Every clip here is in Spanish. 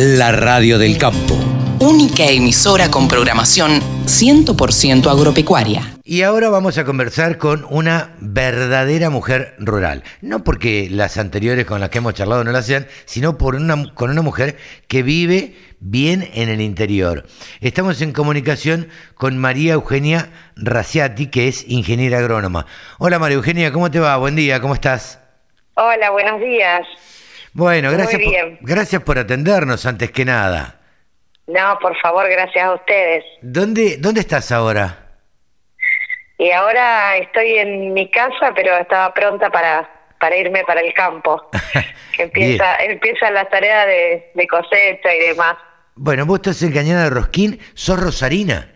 La radio del campo. Única emisora con programación 100% agropecuaria. Y ahora vamos a conversar con una verdadera mujer rural. No porque las anteriores con las que hemos charlado no lo hacían, sino por una, con una mujer que vive bien en el interior. Estamos en comunicación con María Eugenia Raciati, que es ingeniera agrónoma. Hola María Eugenia, ¿cómo te va? Buen día, ¿cómo estás? Hola, buenos días. Bueno, gracias Muy por, gracias por atendernos antes que nada. No, por favor, gracias a ustedes. ¿Dónde, dónde estás ahora? Y ahora estoy en mi casa, pero estaba pronta para, para irme para el campo. que empieza, empiezan las tareas de, de cosecha y demás. Bueno, vos estás en Cañada de Rosquín, sos rosarina.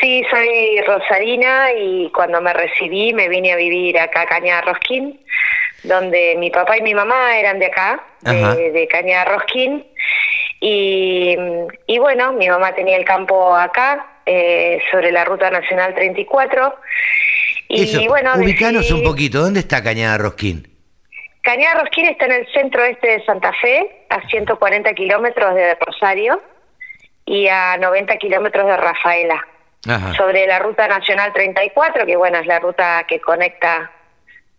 Sí, soy rosarina y cuando me recibí me vine a vivir acá a Cañada Rosquín, donde mi papá y mi mamá eran de acá, de, de Cañada Rosquín. Y, y bueno, mi mamá tenía el campo acá, eh, sobre la Ruta Nacional 34. Y Eso, bueno, ubicanos un poquito, ¿dónde está Cañada Rosquín? Cañada Rosquín está en el centro este de Santa Fe, a 140 kilómetros de Rosario y a 90 kilómetros de Rafaela. Ajá. sobre la ruta nacional 34, que bueno, es la ruta que conecta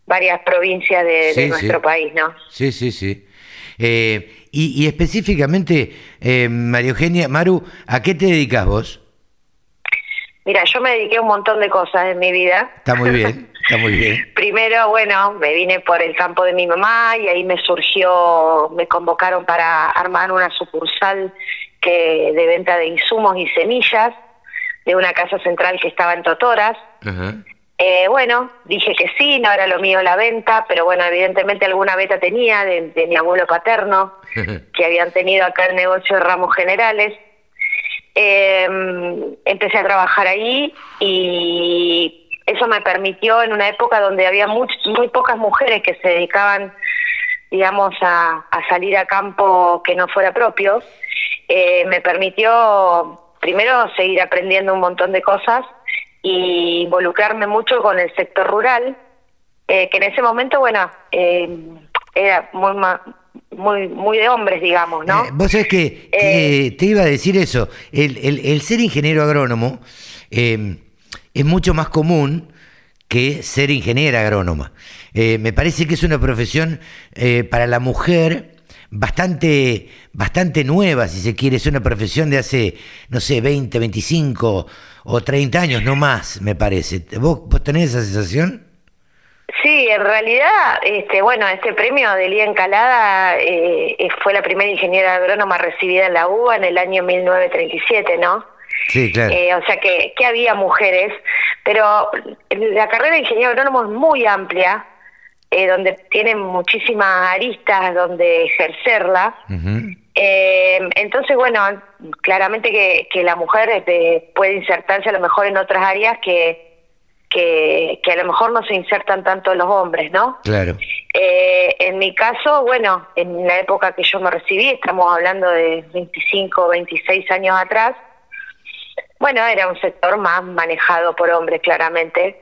varias provincias de, de Sí, sí. nuestro país, ¿no? Sí, sí, sí. Eh, y, y específicamente, eh, María Eugenia, Maru, ¿a qué te dedicas vos? Mira, yo me dediqué a un montón de cosas en mi vida. Está muy bien, está muy bien. Primero, bueno, me vine por el campo de mi mamá y ahí me surgió, me convocaron para armar una sucursal que de venta de insumos y semillas de una casa central que estaba en Totoras. Eh, bueno, dije que sí, no era lo mío la venta, pero bueno, evidentemente alguna beta tenía de, de mi abuelo paterno, que habían tenido acá el negocio de ramos generales. Eh, empecé a trabajar ahí y eso me permitió en una época donde había muy pocas mujeres que se dedicaban, digamos, a, a salir a campo que no fuera propio, eh, me permitió primero seguir aprendiendo un montón de cosas y involucrarme mucho con el sector rural, eh, que en ese momento, bueno, eh, era muy, ma- muy, muy de hombres, digamos, ¿no? Eh, vos sabés que, te iba a decir eso, el, el- el ser ingeniero agrónomo eh, es mucho más común que ser ingeniera agrónoma. Eh, me parece que es una profesión para la mujer bastante, bastante nueva, si se quiere, es una profesión de hace, no sé, 20, 25 o 30 años, no más, me parece. ¿Vos, vos tenés esa sensación? Sí, en realidad, este, bueno, este premio de Lía Encalada eh, eh, fue la primera ingeniera agrónoma recibida en la UBA en el año 1937, ¿no? Sí, claro. Eh, o sea que, que había mujeres, pero la carrera de ingeniero agrónomo es muy amplia, eh, donde tiene muchísimas aristas donde ejercerla. Ujú. Eh, entonces, bueno, claramente que, que la mujer este, puede insertarse a lo mejor en otras áreas que, que, que a lo mejor no se insertan tanto los hombres, ¿no? Claro. Eh, en mi caso, bueno, en la época que yo me recibí, estamos hablando de 25, 26 años atrás, bueno, era un sector más manejado por hombres, claramente.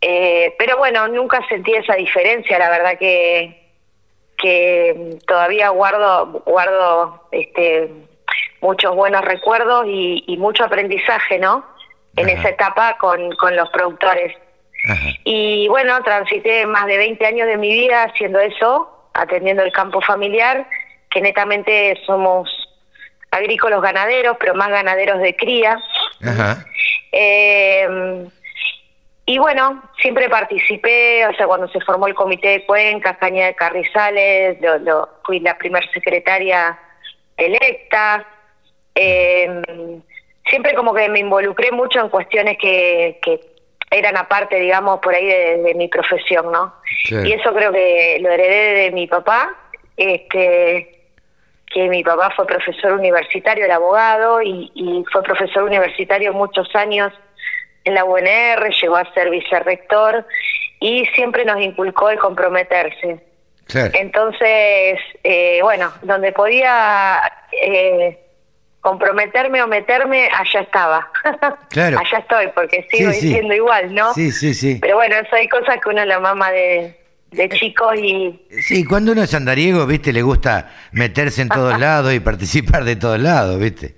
Eh, pero bueno, nunca sentí esa diferencia, la verdad que, que todavía guardo, guardo este, muchos buenos recuerdos y, y mucho aprendizaje, ¿no? En Ajá. esa etapa con, con los productores. Ajá. Y bueno, transité más de 20 años de mi vida haciendo eso, atendiendo el campo familiar, que netamente somos agrícolas ganaderos, pero más ganaderos de cría. Ajá. Eh, y bueno, siempre participé, o sea, cuando se formó el comité de cuencas, Caña de Carrizales, lo- lo- fui la primer secretaria electa. Eh, siempre como que me involucré mucho en cuestiones que, que eran aparte, digamos, por ahí de, de mi profesión, ¿no? Y eso creo que lo heredé de mi papá, este que mi papá fue profesor universitario, era abogado, y, y fue profesor universitario muchos años en la UNR, llegó a ser vicerrector, y siempre nos inculcó el comprometerse. Claro. Entonces, eh, bueno, donde podía eh, comprometerme o meterme, allá estaba. Claro. allá estoy, porque sigo Sí, sí. diciendo igual, ¿no? Sí, sí, sí. Pero bueno, eso hay cosas que uno la mama de, de chicos y... Sí, cuando uno es andariego, viste, le gusta meterse en todos lados y participar de todos lados, viste.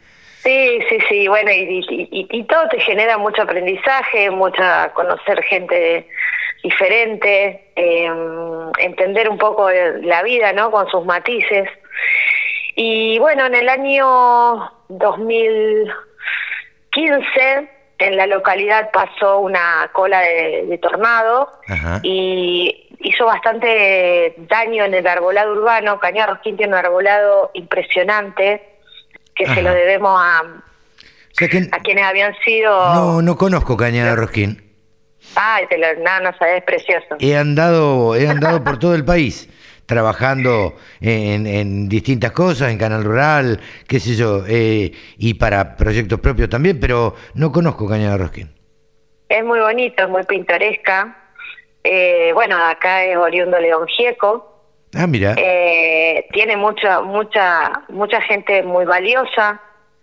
Sí, sí, sí, bueno, y, y, todo te genera mucho aprendizaje, mucha conocer gente diferente, eh, entender un poco la vida, ¿no? Con sus matices. Y bueno, en el año 2015 en la localidad pasó una cola de, tornado y hizo bastante daño en el arbolado urbano. Cañada Rosquín tiene un arbolado impresionante que se lo debemos a, a quienes habían sido... No, no conozco Cañada Rosquín. Ay, te lo, no, no sabes, es precioso. He andado, he andado por todo el país trabajando en, distintas cosas, en Canal Rural, qué sé yo, eh, y para proyectos propios también, pero no conozco Cañada Rosquín. Es muy bonito, es muy pintoresca. Eh, bueno, acá es oriundo León Gieco. Ah, mira. Eh, tiene mucha, mucha, mucha gente muy valiosa,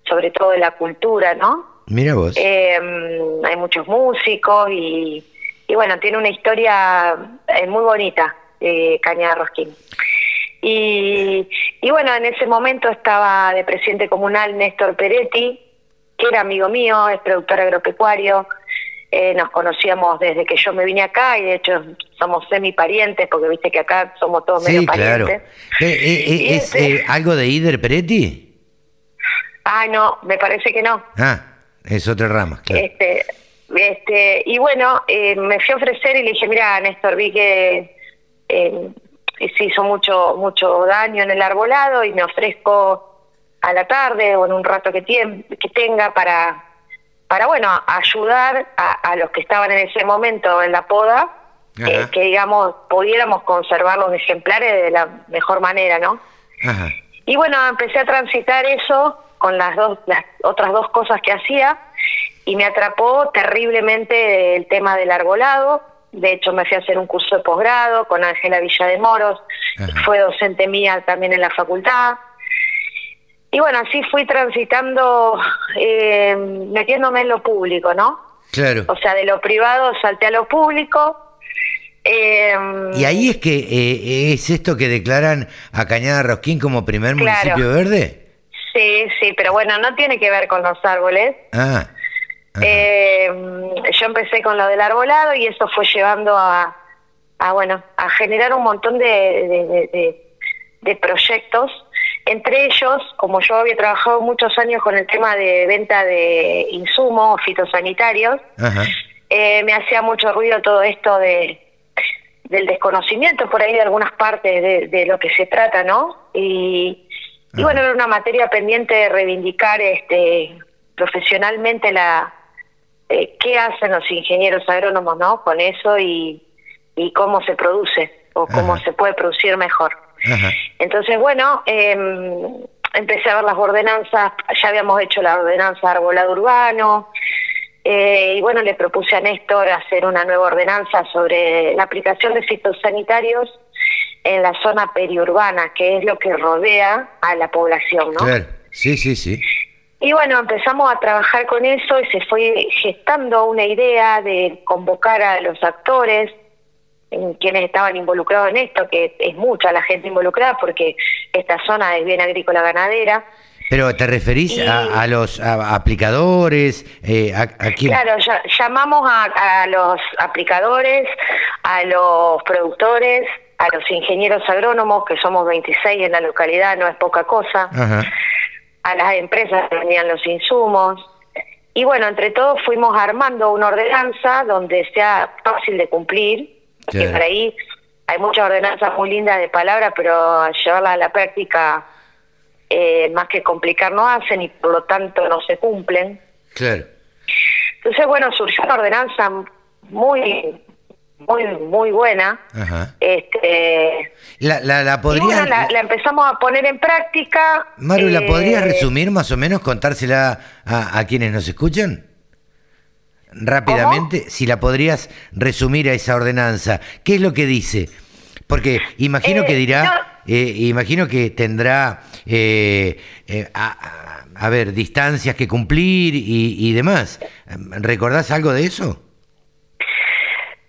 sobre todo en la cultura, ¿no? Mira vos. hay muchos músicos y, y bueno, tiene una historia muy bonita eh, Cañada Rosquín. Y, y bueno, en ese momento estaba de presidente comunal Néstor Peretti, que era amigo mío, es productor agropecuario. Eh, nos conocíamos desde que yo me vine acá y de hecho somos semi parientes porque viste que acá somos todos sí, medio claro. Eh, eh, ¿Es algo de Ider Peretti? Ah, no, me parece que no. Ah, es otra rama, claro. Este, este, y bueno, me fui a ofrecer y le dije, mira, Néstor, vi que eh, se hizo mucho mucho daño en el arbolado y me ofrezco a la tarde o en un rato que, que tenga para, para bueno, ayudar a, los que estaban en ese momento en la poda, eh, que digamos pudiéramos conservar los ejemplares de la mejor manera, ¿no? Y bueno, empecé a transitar eso con las dos las otras dos cosas que hacía y me atrapó terriblemente el tema del arbolado de hecho me fui a hacer un curso de posgrado con Ángela Villa de Moros, fue docente mía también en la facultad. Y bueno, así fui transitando, eh, metiéndome en lo público, ¿no? Claro. O sea, de lo privado salté a lo público. Eh, y ahí es que eh, es esto que declaran a Cañada Rosquín como primer municipio verde. Sí, sí, pero bueno, no tiene que ver con los árboles. Ah. Eh, yo empecé con lo del arbolado y eso fue llevando a, a bueno, a generar un montón de, de, proyectos. Entre ellos, como yo había trabajado muchos años con el tema de venta de insumos fitosanitarios, eh, me hacía mucho ruido todo esto de del desconocimiento por ahí de algunas partes de, lo que se trata, ¿no? Y, y bueno, era una materia pendiente de reivindicar este profesionalmente la, eh, qué hacen los ingenieros agrónomos no con eso y, y cómo se produce o cómo se puede producir mejor. Entonces, bueno, em, empecé a ver las ordenanzas, ya habíamos hecho la ordenanza de arbolado urbano, eh, y bueno, le propuse a Néstor hacer una nueva ordenanza sobre la aplicación de fitosanitarios en la zona periurbana, que es lo que rodea a la población, ¿no? Claro, sí, sí, sí. Y bueno, empezamos a trabajar con eso y se fue gestando una idea de convocar a los actores, en quienes estaban involucrados en esto, que es mucha la gente involucrada porque esta zona es bien agrícola ganadera. Pero te referís a, los aplicadores, eh, a, Claro, llamamos a, a, los aplicadores, a los productores, a los ingenieros agrónomos, que somos 26 en la localidad, no es poca cosa. Ajá a las empresas que venían los insumos. Y bueno, entre todos fuimos armando una ordenanza donde sea fácil de cumplir, que por ahí hay muchas ordenanzas muy lindas de palabra, pero llevarlas a la práctica eh, más que complicar no hacen y por lo tanto no se cumplen. Claro. Entonces, bueno, surgió una ordenanza muy muy muy buena. Este, la, la, la, la, empezamos a poner en práctica. Maru, ¿la podrías eh, resumir más o menos, contársela a, a quienes nos escuchan? Rápidamente, si la podrías resumir a esa ordenanza. ¿Qué es lo que dice? Porque imagino que eh, dirá, eh, imagino que tendrá, a, a, ver, distancias que cumplir y, y demás. ¿Recordás algo de eso?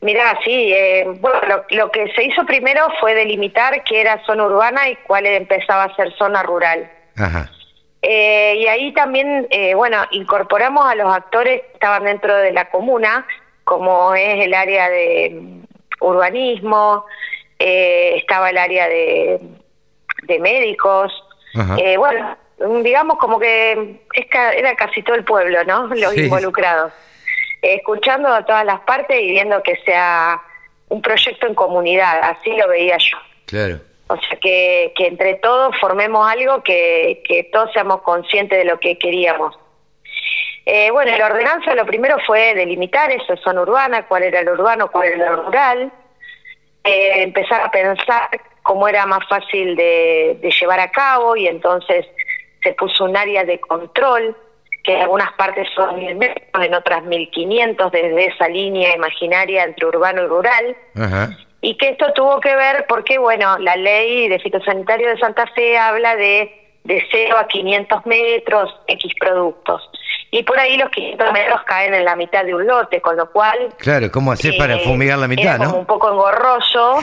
Mirá, sí, eh, bueno, lo, lo, que se hizo primero fue delimitar qué era zona urbana y cuál empezaba a ser zona rural. Ajá. Eh, y ahí también, eh, bueno, incorporamos a los actores que estaban dentro de la comuna, como es el área de mm, urbanismo, eh, estaba el área de, de médicos, eh, bueno, digamos como que es era casi todo el pueblo, ¿no? Los Sí. involucrados. escuchando a todas las partes y viendo que sea un proyecto en comunidad, así lo veía yo. Claro. O sea, que, que entre todos formemos algo que, que todos seamos conscientes de lo que queríamos. Eh, bueno, la ordenanza lo primero fue delimitar eso, zona urbana, cuál era lo urbano, cuál era lo rural, eh, empezar a pensar cómo era más fácil de, de llevar a cabo y entonces se puso un área de control, que en algunas partes son mil metros, en otras 1500, desde esa línea imaginaria entre urbano y rural Ajá. y que esto tuvo que ver porque, bueno, la ley de fitosanitario de Santa Fe habla de, de 0 a 500 metros X productos. Y por ahí los 500 metros caen en la mitad de un lote, con lo cual... Claro, ¿cómo hacer para eh, fumigar la mitad, era como no? un poco engorroso,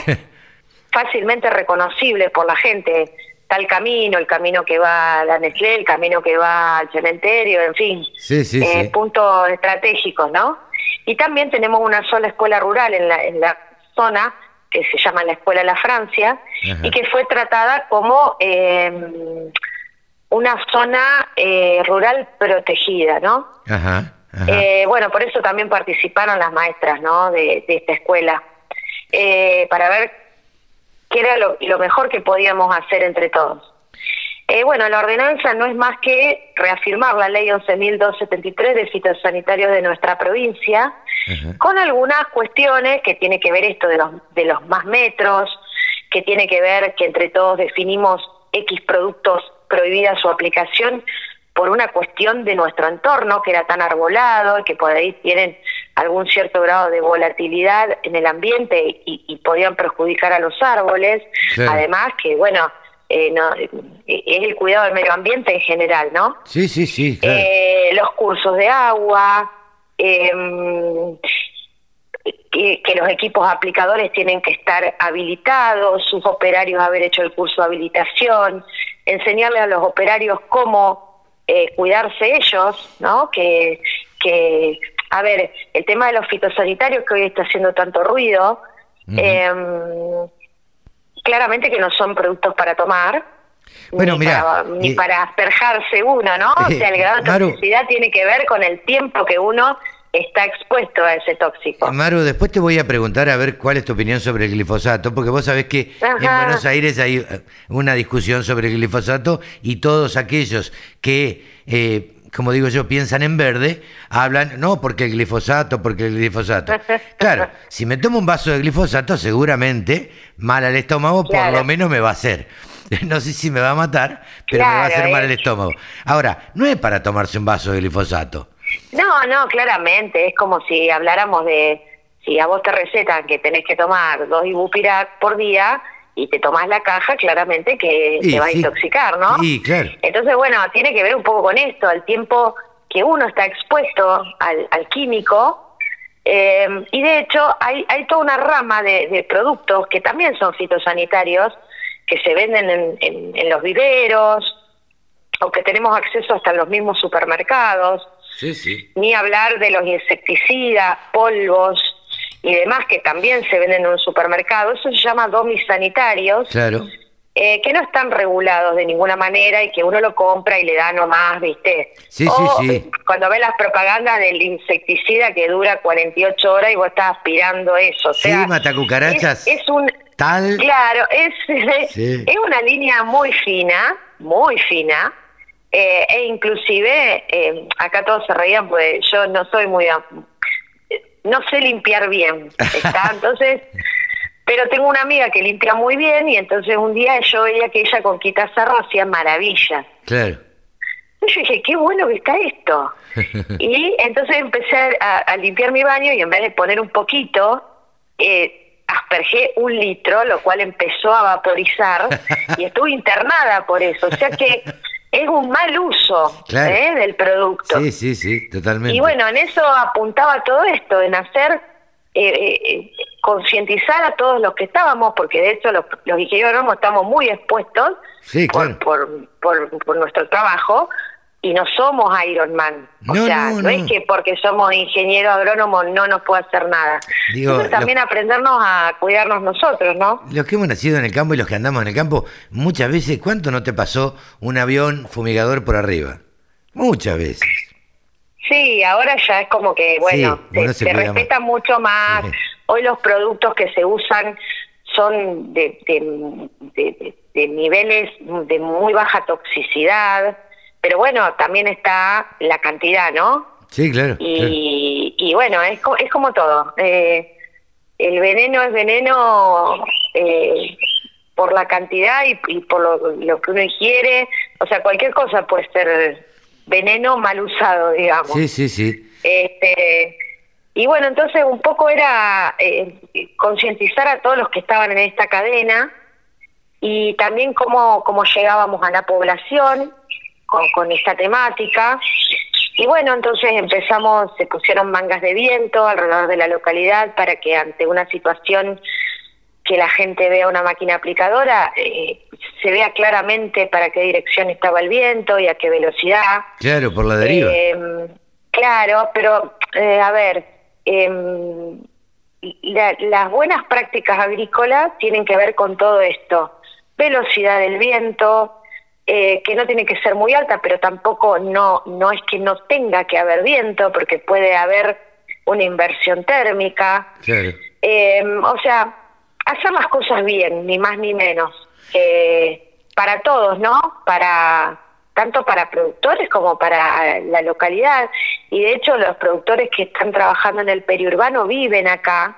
fácilmente reconocible por la gente. Tal camino, el camino que va a la Nestlé, el camino que va al cementerio, en fin Sí, sí, eh, sí. puntos estratégicos, ¿no? Y también tenemos una sola escuela rural en la, en la zona que se llama la Escuela La Francia Ajá. y que fue tratada como eh, una zona eh, rural protegida, ¿no? Ajá. Ajá. Eh, bueno, por eso también participaron las maestras, ¿no? De, de esta escuela eh, para ver qué era lo, lo mejor que podíamos hacer entre todos. Eh, bueno, la ordenanza no es más que reafirmar la ley 11.273 de fitosanitarios de nuestra provincia, Ajá. con algunas cuestiones que tiene que ver esto de los, de los más metros, que tiene que ver que entre todos definimos X productos prohibida su aplicación por una cuestión de nuestro entorno que era tan arbolado y que por ahí tienen algún cierto grado de volatilidad en el ambiente y, y podían perjudicar a los árboles. Además que, bueno, eh, no, eh, es el cuidado del medio ambiente en general, ¿no? Sí, sí, sí, claro. Eh, los cursos de agua, em, que, que los equipos aplicadores tienen que estar habilitados, sus operarios haber hecho el curso de habilitación, enseñarles a los operarios cómo eh, cuidarse ellos, ¿no? Que, que, a ver, el tema de los fitosanitarios que hoy está haciendo tanto ruido, em, claramente que no son productos para tomar. Bueno, ni para, ni eh, para asperjarse uno, ¿no? O eh, sea, el grado de toxicidad tiene que ver con el tiempo que uno está expuesto a ese tóxico. Maru, después te voy a preguntar a ver cuál es tu opinión sobre el glifosato, porque vos sabés que en. Buenos Aires hay eh, una discusión sobre el glifosato y todos aquellos que, eh, como digo yo, piensan en verde, hablan, no, porque el glifosato, porque el glifosato. Claro, si me tomo un vaso de glifosato, seguramente mal al estómago, por lo menos me va a hacer. No sé si me va a matar, pero me va a hacer mal eh. el estómago. Ahora, no es para tomarse un vaso de glifosato. No, no, claramente, es como si habláramos de, si a vos te recetan que tenés que tomar dos ibupirac por día y te tomás la caja, claramente que Y te va sí. a intoxicar, ¿no? Sí, claro. Entonces, bueno, tiene que ver un poco con esto, al tiempo que uno está expuesto al, al químico. eh, y de hecho, hay, hay toda una rama de, de productos que también son fitosanitarios, que se venden en, en- en los viveros, o que tenemos acceso hasta en los mismos supermercados Sí, sí. ni hablar de los insecticidas, polvos y demás que también se venden en un supermercado. Eso se llama domis sanitarios, Claro. eh, que no están regulados de ninguna manera y que uno lo compra y le da nomás, ¿viste? Sí, O, sí. Cuando ves las propagandas del insecticida que dura 48 horas y vos estás aspirando eso. O Sí, matacucarachas. Es, es un... Tal. Claro, es, Sí. es una línea muy fina, muy fina, eh, e inclusive, eh, acá todos se reían, pues yo no soy muy... No sé limpiar bien, ¿está? Entonces, pero tengo una amiga que limpia muy bien y entonces un día yo veía que ella con quitasarro hacía maravillas. Claro. Yo dije, qué bueno que está esto. Y entonces empecé a, a limpiar mi baño y en vez de poner un poquito, eh, aspergé un litro, lo cual empezó a vaporizar y estuve internada por eso. O sea que es un mal uso Claro. ¿eh? del producto. Sí, sí, sí, totalmente. Y bueno, en eso apuntaba todo esto, en hacer eh, concientizar a todos los que estábamos, porque de hecho los, los estamos muy expuestos por, por, por nuestro trabajo, y no somos Iron Man. O sea, no, es que porque somos ingeniero agrónomo no nos puede hacer nada. Digo, también aprendernos a cuidarnos nosotros, ¿no? Los que hemos nacido en el campo y los que andamos en el campo, muchas veces, ¿cuánto no te pasó un avión fumigador por arriba? Muchas veces. Sí, ahora ya es como que, bueno, se, respeta mucho más. Hoy los productos que se usan son de, de, de niveles de muy baja toxicidad pero bueno, también está la cantidad, ¿no? Sí, claro. Y, y bueno, es, es como todo. Eh, el veneno es veneno eh, por la cantidad y, por lo, que uno ingiere. O sea, cualquier cosa puede ser veneno mal usado, digamos. Sí, sí, sí. Este, y bueno, entonces un poco era eh, concientizar a todos los que estaban en esta cadena y también cómo, cómo llegábamos a la población con, esta temática. Y bueno, entonces empezamos, se pusieron mangas de viento alrededor de la localidad para que ante una situación que la gente vea una máquina aplicadora, eh, se vea claramente para qué dirección estaba el viento y a qué velocidad. Claro, por la deriva. Em, claro, pero eh, a ver, em, las buenas prácticas agrícolas tienen que ver con todo esto. Velocidad del viento, eh, que no tiene que ser muy alta, pero tampoco no, no es que no tenga que haber viento, porque puede haber una inversión térmica. Em, o sea, hacer las cosas bien, ni más ni menos. para todos, ¿no? Para tanto para productores como para la localidad. Y de hecho los productores que están trabajando en el periurbano viven acá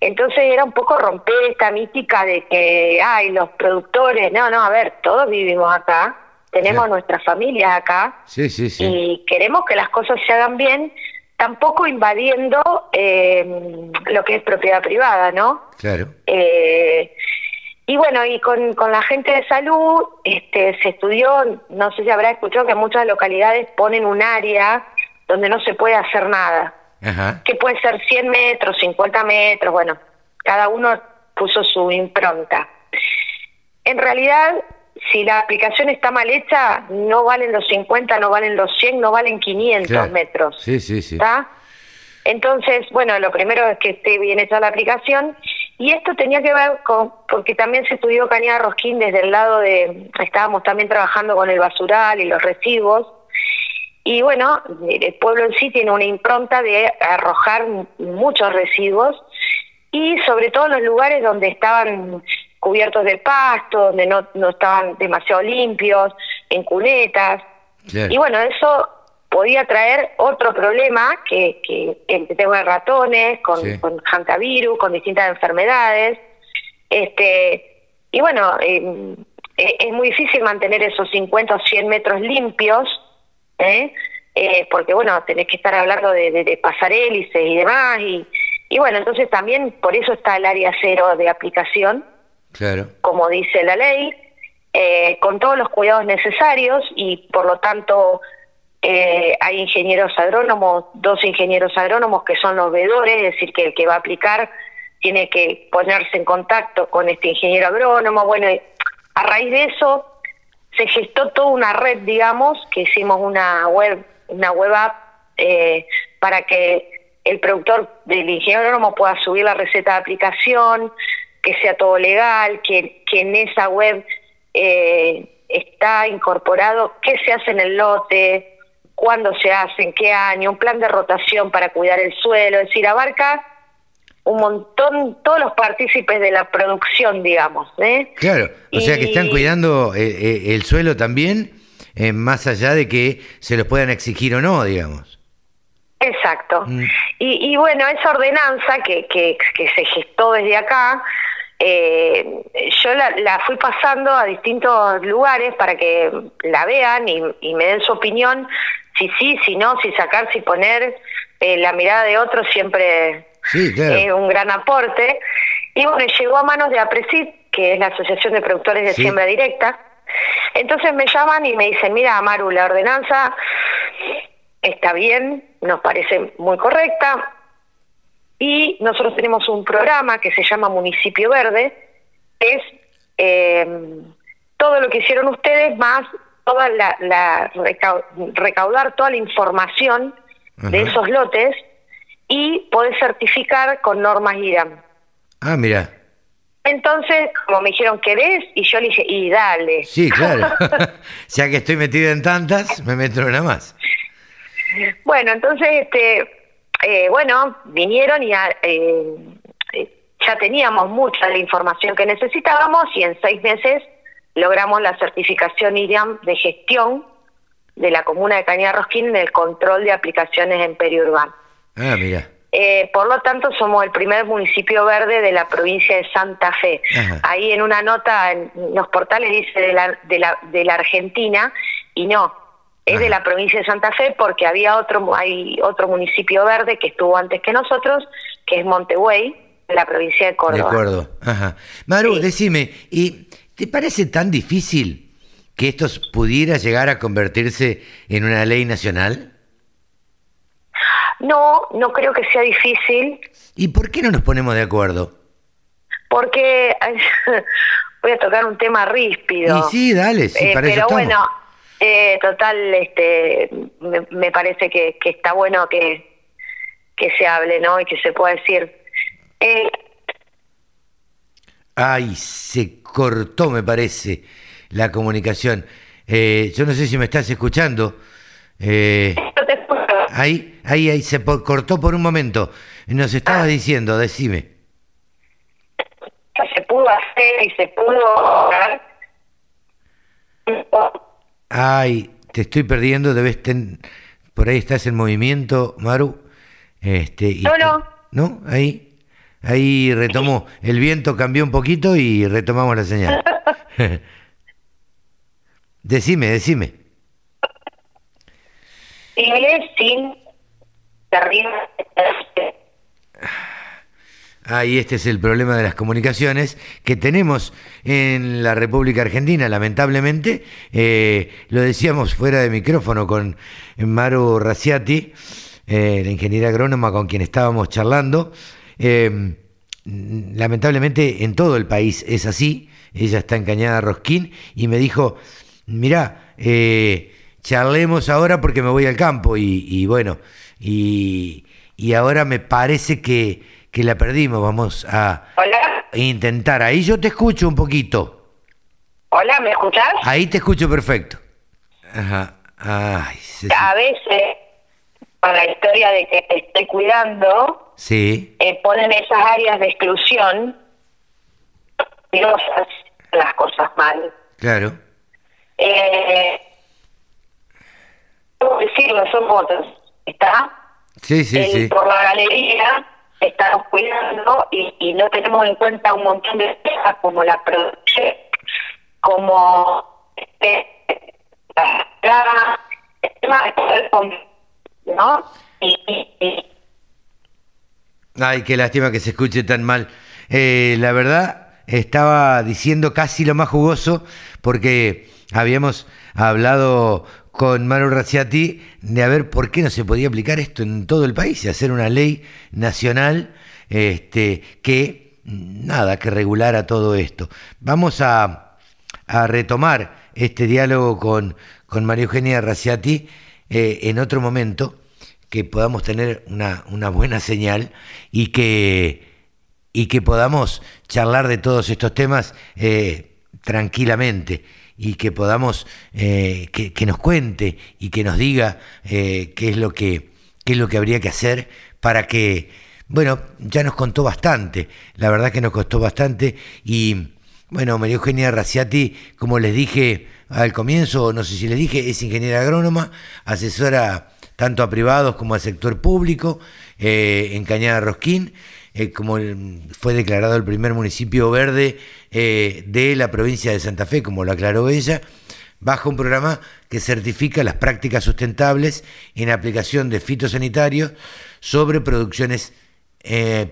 entonces era un poco romper esta mística de que, ay, los productores, no, no, a ver, todos vivimos acá, tenemos nuestras familias acá sí, sí, sí. y queremos que las cosas se hagan bien, tampoco invadiendo eh, lo que es propiedad privada, ¿no? Claro. Eh, y bueno, y con, con la gente de salud este, se estudió, no sé si habrá escuchado que muchas localidades ponen un área donde no se puede hacer nada que puede ser 100 metros, 50 metros, bueno, cada uno puso su impronta. En realidad, si la aplicación está mal hecha, no valen los 50, no valen los 100, no valen 500 metros. Sí, sí, sí. Entonces, bueno, lo primero es que esté bien hecha la aplicación. Y esto tenía que ver con, porque también se estudió Cañada Rosquín desde el lado de, estábamos también trabajando con el basural y los residuos, y bueno, el pueblo en sí tiene una impronta de arrojar muchos residuos y sobre todo en los lugares donde estaban cubiertos de pasto, donde no, no estaban demasiado limpios, en cunetas. Y bueno, eso podía traer otro problema que, que el tema de ratones, con, con hantavirus, con distintas enfermedades. Este, y bueno, eh, es muy difícil mantener esos 50 o 100 metros limpios ¿eh? ¿eh? porque bueno, tenés que estar hablando de, de, de pasar hélices y demás, y, y bueno, entonces también por eso está el área cero de aplicación, claro. como dice la ley, eh, con todos los cuidados necesarios y por lo tanto eh, hay ingenieros agrónomos, dos ingenieros agrónomos que son los veedores, es decir, que el que va a aplicar tiene que ponerse en contacto con este ingeniero agrónomo, bueno, a raíz de eso se gestó toda una red, digamos, que hicimos una web, una web app eh, para que el productor del ingeniero pueda subir la receta de aplicación, que sea todo legal, que, que en esa web eh, está incorporado qué se hace en el lote, cuándo se hace, en qué año, un plan de rotación para cuidar el suelo, es decir, abarca un montón, todos los partícipes de la producción, digamos. ¿eh? Claro, o sea que están cuidando eh, eh, el suelo también, eh, más allá de que se los puedan exigir o no, digamos. Exacto. Mm. Y, y, bueno, esa ordenanza que, que, que se gestó desde acá, yo la, la, fui pasando a distintos lugares para que la vean y, y me den su opinión, si sí, si no, si sacar, si poner. la mirada de otros siempre Sí, claro. un gran aporte. Y bueno, llegó a manos de APRESID, que es la Asociación de Productores de Siembra Directa. Entonces me llaman y me dicen, mira, Amaru, la ordenanza está bien, nos parece muy correcta, y nosotros tenemos un programa que se llama Municipio Verde, es eh, todo lo que hicieron ustedes más toda la, recaudar toda la información de esos lotes y poder certificar con normas IRAM. Ah, mira. Entonces, como me dijeron, ¿querés? Y yo le dije, y dale. Sí, claro. ya que estoy metido en tantas, me meto una más. Bueno, entonces, este, eh, bueno, vinieron y ah, eh, ya teníamos mucha de la información que necesitábamos y en seis meses logramos la certificación IRAM de gestión de la comuna de Cañada Rosquín en el control de aplicaciones en periurbano. Ah, mira. Eh, por lo tanto, somos el primer municipio verde de la provincia de Santa Fe. Ahí en una nota en los portales dice de la, de la, de la Argentina y no, es de la provincia de Santa Fe porque había otro, hay otro municipio verde que estuvo antes que nosotros, que es Montehuey, de la provincia de Córdoba. De ajá. Maru, decime, ¿y te parece tan difícil que esto pudiera llegar a convertirse en una ley nacional? No, no creo que sea difícil. ¿Y por qué no nos ponemos de acuerdo? Porque voy a tocar un tema ríspido. Y sí, dale, sí, eh, Pero bueno, eh, total, este, me, parece que, está bueno que, que se hable, ¿no? Y que se pueda decir. Eh, Ay, se cortó, me parece, la comunicación. yo no sé si me estás escuchando. Eh, Ahí, ahí, ahí se cortó por un momento. Nos estaba ah. diciendo, decime. Se pudo hacer y se pudo Ay, te estoy perdiendo, debes ten... por ahí estás en movimiento, Maru. Este, y no, no. ¿No? Ahí, ahí retomó. El viento cambió un poquito y retomamos la señal. decime, decime sin Ah, y este es el problema de las comunicaciones que tenemos en la República Argentina, lamentablemente. Eh, lo decíamos fuera de micrófono con Maru Raciati, eh, la ingeniera agrónoma con quien estábamos charlando. Eh, lamentablemente en todo el país es así. Ella está encañada a Rosquín y me dijo, mirá, eh, charlemos ahora porque me voy al campo y, bueno, y, ahora me parece que, que, la perdimos, vamos a intentar. Ahí yo te escucho un poquito. Hola, ¿me escuchás? Ahí te escucho perfecto. Ajá. Ay, A veces, con la historia de que te estoy cuidando, sí. Eh, ponen esas áreas de exclusión y no las cosas mal. Claro. Eh, decirlo, son votos, ¿está? Sí, sí, sí. Por la galería estamos cuidando y, no tenemos en cuenta un montón de cosas como la producción, como este, la, el tema de ¿no? Y, Ay, qué lástima que se escuche tan mal. Eh, la verdad, estaba diciendo casi lo más jugoso porque habíamos hablado con Maru Razziati de a ver por qué no se podía aplicar esto en todo el país y hacer una ley nacional este, que, nada, que regulara todo esto. Vamos a, a retomar este diálogo con, con María Eugenia Razziati eh, en otro momento, que podamos tener una, una buena señal y que, y que podamos charlar de todos estos temas eh, tranquilamente y que podamos, eh, que, nos cuente y que nos diga eh, qué, es lo que, qué es lo que habría que hacer para que, bueno, ya nos contó bastante, la verdad que nos costó bastante y, bueno, María Eugenia Raciati, como les dije al comienzo, no sé si les dije, es ingeniera agrónoma, asesora tanto a privados como al sector público eh, en Cañada Rosquín. Eh, como fue declarado el primer municipio verde eh, de la provincia de Santa Fe, como lo aclaró ella, bajo un programa que certifica las prácticas sustentables en aplicación de fitosanitarios sobre producciones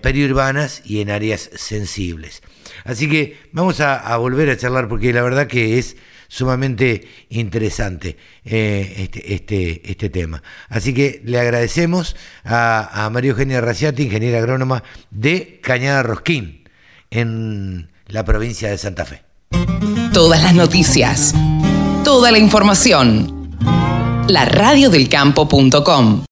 periurbanas y en áreas sensibles. Así que vamos a, volver a charlar porque la verdad que es sumamente interesante eh, este, este, este, tema. Así que le agradecemos a, a María Eugenia Raciati, ingeniera agrónoma de Cañada Rosquín, en la provincia de Santa Fe. Todas las noticias, toda la información. La radiodelcampo.com